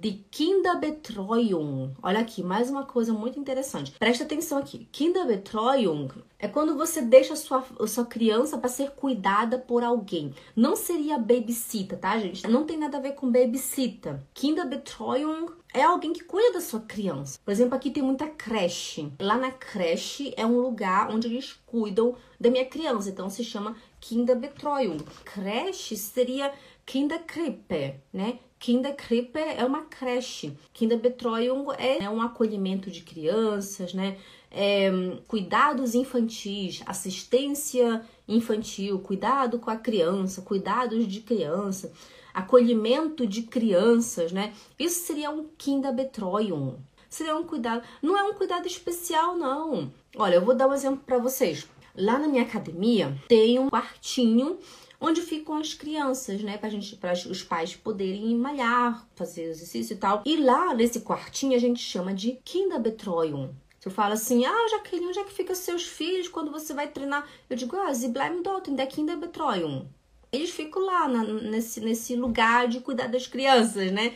de Kinderbetreuung. Olha aqui, mais uma coisa muito interessante. Presta atenção aqui. Kinderbetreuung é quando você deixa a sua, a sua criança para ser cuidada por alguém. Não seria babysitter, tá, gente? Não tem nada a ver com babysitter. Kinderbetreuung é alguém que cuida da sua criança. Por exemplo, aqui tem muita creche. Lá na creche é um lugar onde eles cuidam da minha criança. Então se chama Kinderbetreuung. Creche seria Kinderkrippe, né? Kinderkrippe é uma creche. Kinderbetreuung é um acolhimento de crianças, né? É, cuidados infantis, assistência infantil, cuidado com a criança, cuidados de criança, acolhimento de crianças, né? Isso seria um Kinderbetreuung. Seria um cuidado, não é um cuidado especial não. Olha, eu vou dar um exemplo para vocês. Lá na minha academia tem um quartinho onde ficam as crianças, né, pra gente, para os pais poderem malhar, fazer exercício e tal. E lá nesse quartinho a gente chama de Kinderbetreuung. Se eu falo assim, ah, Jaqueline, onde é que ficam seus filhos quando você vai treinar? Eu digo, ah, sie bleiben dort in der Kinderbetreuung. Eles ficam lá na, nesse, nesse lugar de cuidar das crianças, né?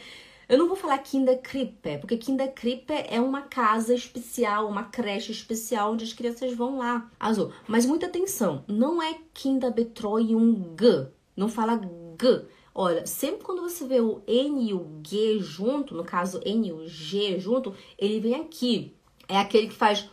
Eu não vou falar Kinderkrippe, porque Kinderkrippe é uma casa especial, uma creche especial onde as crianças vão lá. Azul. Mas muita atenção, não é Kinderbetreuung. Não fala G. Olha, sempre quando você vê o N e o G junto, no caso N e o G junto, ele vem aqui. É aquele que faz